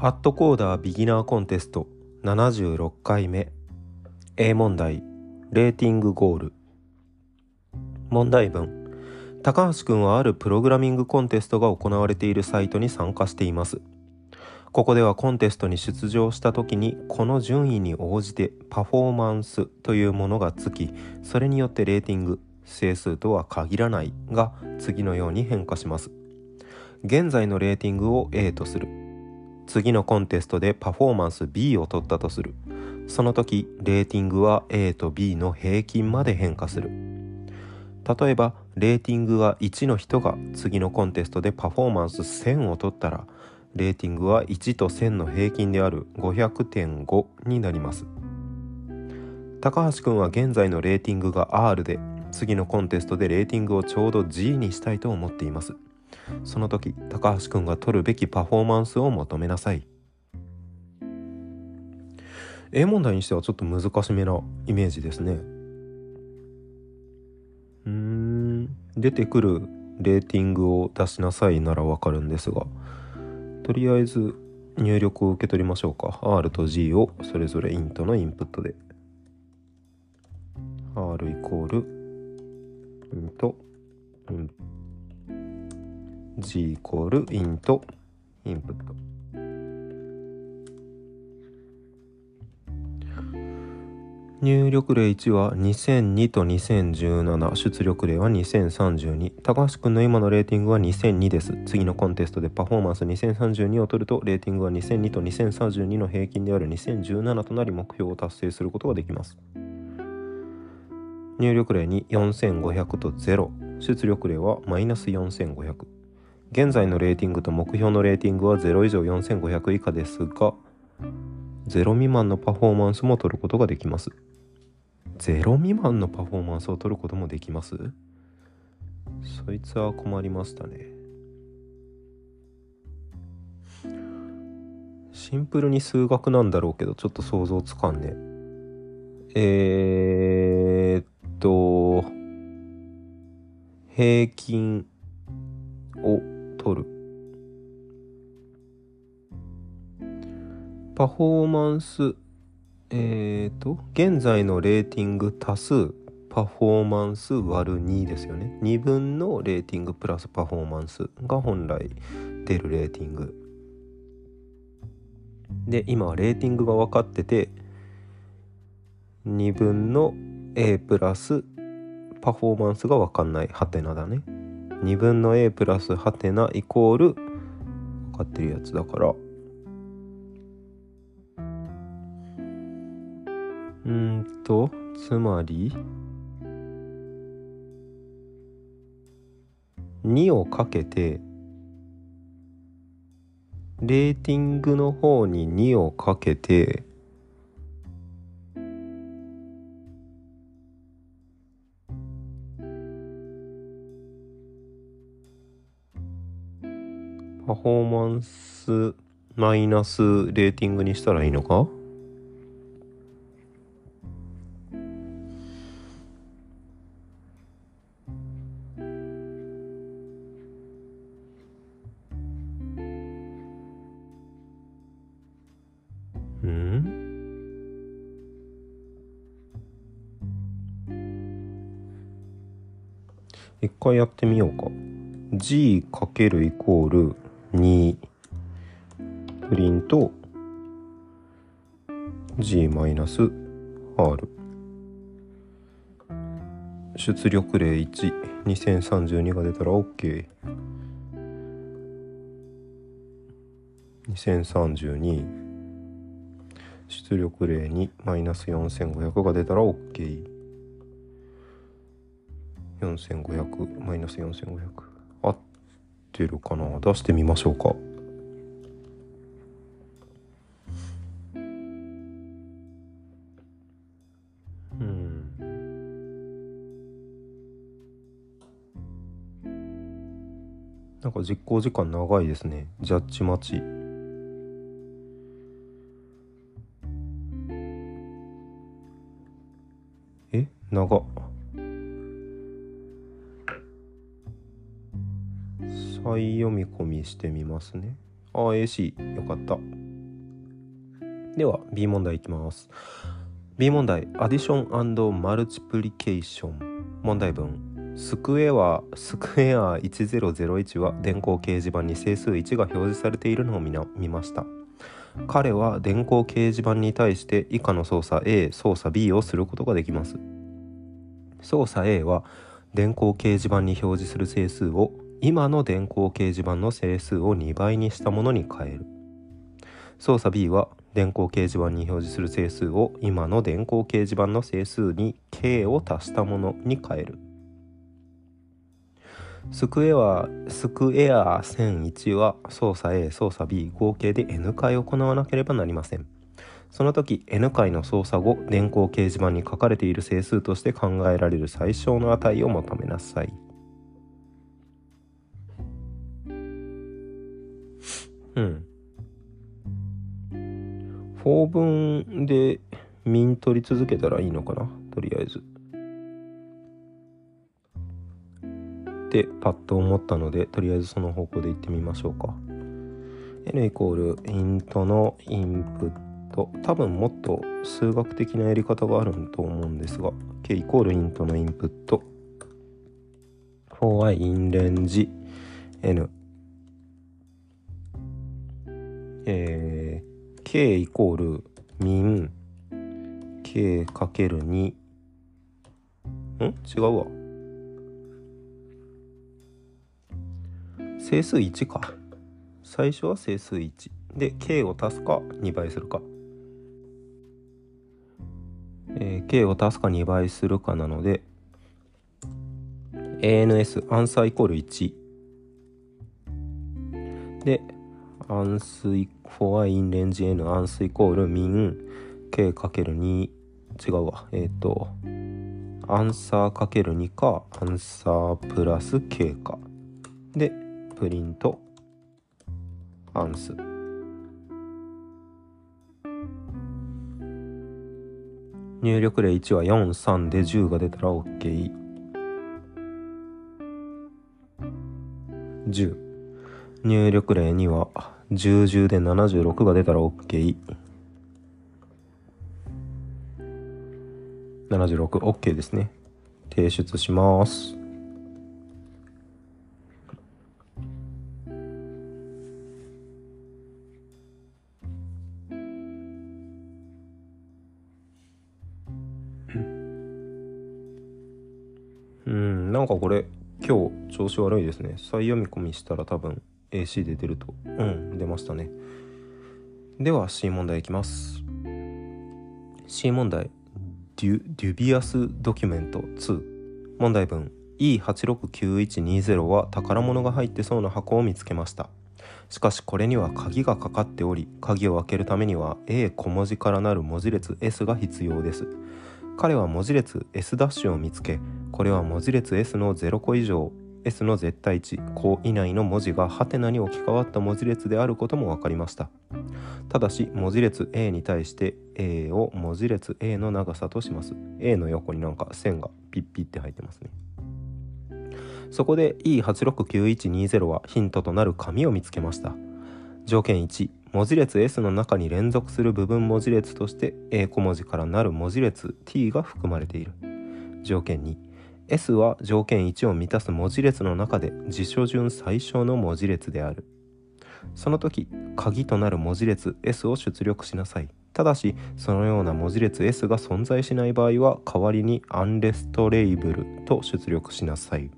パッドコーダービギナーコンテスト76回目。A 問題。レーティングゴール。問題文。高橋くんはあるプログラミングコンテストが行われているサイトに参加しています。ここではコンテストに出場した時にこの順位に応じてパフォーマンスというものがつきそれによってレーティング整数とは限らないが次のように変化します。現在のレーティングを A とする。次のコンテストでパフォーマンス B を取ったとする。その時レーティングは A と B の平均まで変化する。例えばレーティングが1の人が次のコンテストでパフォーマンス1000を取ったらレーティングは1と1000の平均である500.5になります。高橋くんは現在のレーティングが R で次のコンテストでレーティングをちょうど G にしたいと思っています。その時高橋くんが取るべきパフォーマンスを求めなさい。A 問題にしてはちょっと難しめなイメージですね。うん。出てくるレーティングを出しなさいならわかるんですがとりあえず入力を受け取りましょうか。R と G をそれぞれイントのインプットで。R イコールイントイン G イコールイントインプット入力例1は2002と2017出力例は2032高橋くんの今のレーティングは2002です。次のコンテストでパフォーマンス2032を取るとレーティングは2002と2032の平均である2017となり目標を達成することができます。入力例に4500と0出力例はマイナス4500現在のレーティングと目標のレーティングは0以上4500以下ですが0未満のパフォーマンスも取ることができます。0未満のパフォーマンスを取ることもできます？そいつは困りましたね。シンプルに数学なんだろうけどちょっと想像つかんね。えー、っと平均を取る。パフォーマンスえっ、ー、と現在のレーティング足すパフォーマンス割る2ですよね。2分のレーティングプラスパフォーマンスが本来出るレーティング。で今はレーティングが分かってて2分の A プラスパフォーマンスが分かんないハテナだね。2分の A プラスハテナイコール分かってるやつだから。うんとつまり2をかけてレーティングの方に2をかけてパフォーマンスマイナスレーティングにしたらいいのか？一回やってみようか。g かけるイコール2プリント G-R 出力例1 2032が出たら OK。2032出力例2マイナス4500が出たら OK。4500マイナス4500てるかな出してみましょうか。うん。なんか実行時間長いですね。ジャッジ待ち。え？長っ。再読み込みしてみますね。ああ、AC。よかった。では B 問題いきます B 問題アディションマルチプリケーション問題文スクエアスクエア1001は電光掲示板に整数1が表示されているのを見見ました彼は電光掲示板に対して以下の操作 A 操作 B をすることができます操作 A は電光掲示板に表示する整数を今の電光掲示板の整数を2倍にしたものに変える。操作 B は電光掲示板に表示する整数を今の電光掲示板の整数に k を足したものに変える。スクエアスクエア1001は操作 A 操作 B 合計で n 回行わなければなりません。その時 n 回の操作後電光掲示板に書かれている整数として考えられる最小の値を求めなさい。うん。4分でミン取り続けたらいいのかな？とりあえず。ってパッと思ったのでとりあえずその方向でいってみましょうか。n イコールイントのインプット多分もっと数学的なやり方があると思うんですが k イコールイントのインプット for i in range n えー k イコールミン k かける2ん？違うわ。整数1か。最初は整数1で k を足すか2倍するか。えー、k を足すか2倍するかなので ans アンサーイコール1でアンスイフォアインレンジ n アンスイコールミン k かける2違うわ。えっ、ー、とアンサーかける2かアンサープラス k か。でプリント。アンス。入力例1は43で10が出たら OK10 入力例2は10、10で76が出たら OK。76、OK ですね。提出します。うん、なんかこれ今日調子悪いですね。再読み込みしたら多分 AC で出るとうん。出ましたね。では C 問題いきます。C 問題。デュデュビアスドキュメント2問題文。E869120 は宝物が入ってそうな箱を見つけました。しかしこれには鍵がかかっており鍵を開けるためには A 小文字からなる文字列 S が必要です。彼は文字列 S' を見つけこれは文字列 S の0個以上 S の絶対値項以内の文字がハテナに置き換わった文字列であることも分かりました。ただし文字列 A に対して A を文字列 A の長さとします。A の横になんか線がピッピッて入ってますね。そこで E869120 はヒントとなる紙を見つけました。条件1文字列 S の中に連続する部分文字列として A 小文字からなる文字列 T が含まれている。条件2 S は条件1を満たす文字列の中で辞書順最小の文字列である。その時、鍵となる文字列 S を出力しなさい。ただし、そのような文字列 S が存在しない場合は、代わりにアンレストレイブルと出力しなさい。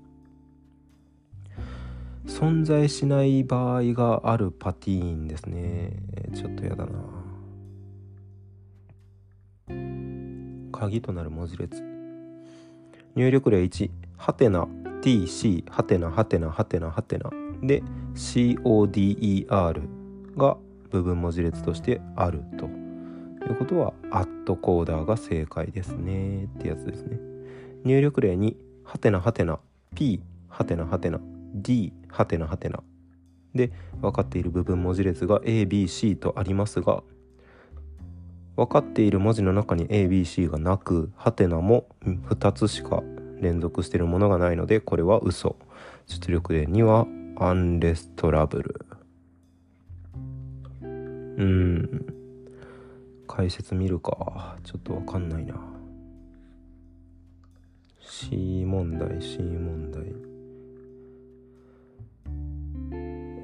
存在しない場合があるパティーンですね。ちょっとやだな。鍵となる文字列。入力例1ハテナ tc ハテナハテナハテナハテナ。で coder が部分文字列としてあると。いうことはアットコーダーが正解ですね。ってやつですね。入力例2ハテナハテナ。P ハテナハテナ。D ハテナハテナ。で分かっている部分文字列が ABC とありますが分かっている文字の中に ABC がなくハテナも2つしか連続しているものがないのでこれは嘘。出力例2はアンレストラブル。うん。解説見るか。ちょっとわかんないな。C 問題 C 問題。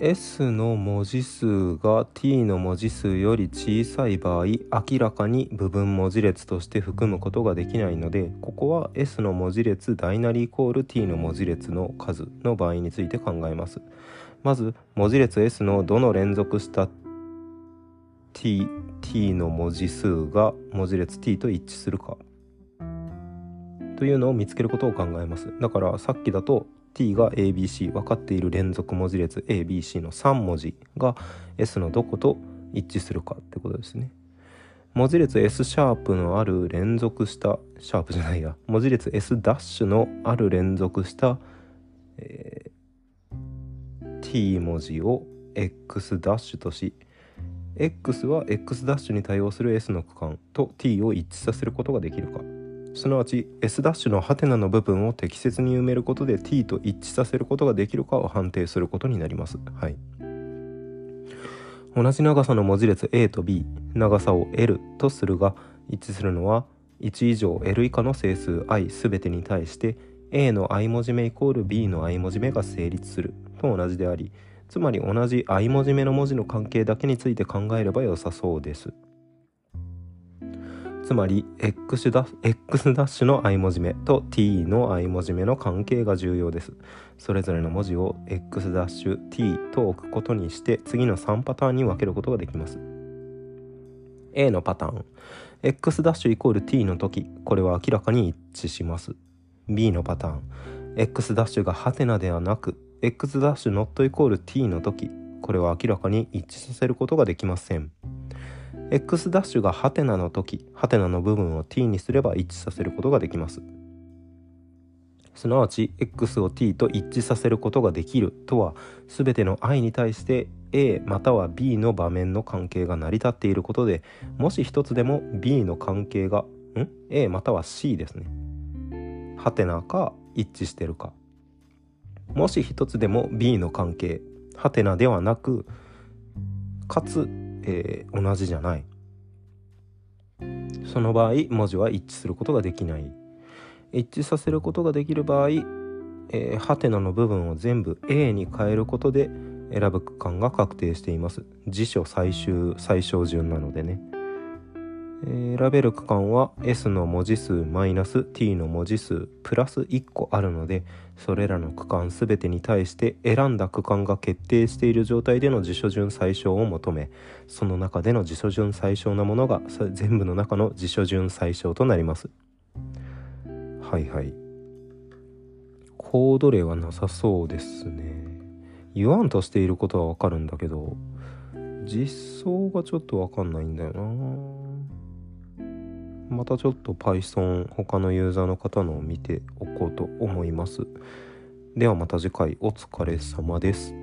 S の文字数が T の文字数より小さい場合明らかに部分文字列として含むことができないのでここは S の文字列大なりイコール T の文字列の数の場合について考えます。まず文字列 S のどの連続した T, T の文字数が文字列 T と一致するかというのを見つけることを考えます。だからさっきだと t が ABC 分かっている連続文字列 ABC の3文字が S のどこと一致するかってことですね。文字列 S シャープのある連続したシャープじゃないや。文字列 S ダッシュのある連続した、えー、t 文字を X ダッシュとし X は X ダッシュに対応する S の区間と t を一致させることができるか。すなわち S' のハテナの部分を適切に埋めることで t と一致させることができるかを判定することになります。はい、同じ長さの文字列 A と B 長さを L とするが一致するのは1以上 L 以下の整数 i 全てに対して A の i 文字目イコール B の i 文字目が成立すると同じでありつまり同じ i 文字目の文字の関係だけについて考えれば良さそうです。つまり X ダッシュの i 文字目と t の i 文字目の関係が重要です。それぞれの文字を X ダッシュ t と置くことにして次の3パターンに分けることができます。A のパターン X ダッシュイコール t の時これは明らかに一致します。B のパターン X ダッシュがハテナではなく X ダッシュ not イコール t の時これは明らかに一致させることができません。X' ダッシュがハテナの時ハテナの部分を t にすれば一致させることができます。すなわち x を t と一致させることができるとは全ての i に対して a または b の場面の関係が成り立っていることでもし一つでも b の関係がん？A または c ですね。ハテナか一致してるか。もし一つでも b の関係ハテナではなくかつえー、同じじゃない。その場合文字は一致することができない。一致させることができる場合、えー、ハテナの部分を全部 A に変えることで選ぶ区間が確定しています。辞書最終最小順なのでね。選べる区間は S の文字数マイナス T の文字数プラス1個あるのでそれらの区間全てに対して選んだ区間が決定している状態での辞書順最小を求めその中での辞書順最小なものが全部の中の辞書順最小となります。はいはい。コード例はなさそうですね。言わんとしていることはわかるんだけど実装がちょっとわかんないんだよな。またちょっと Python 他のユーザーの方のを見ておこうと思います。ではまた次回お疲れ様です。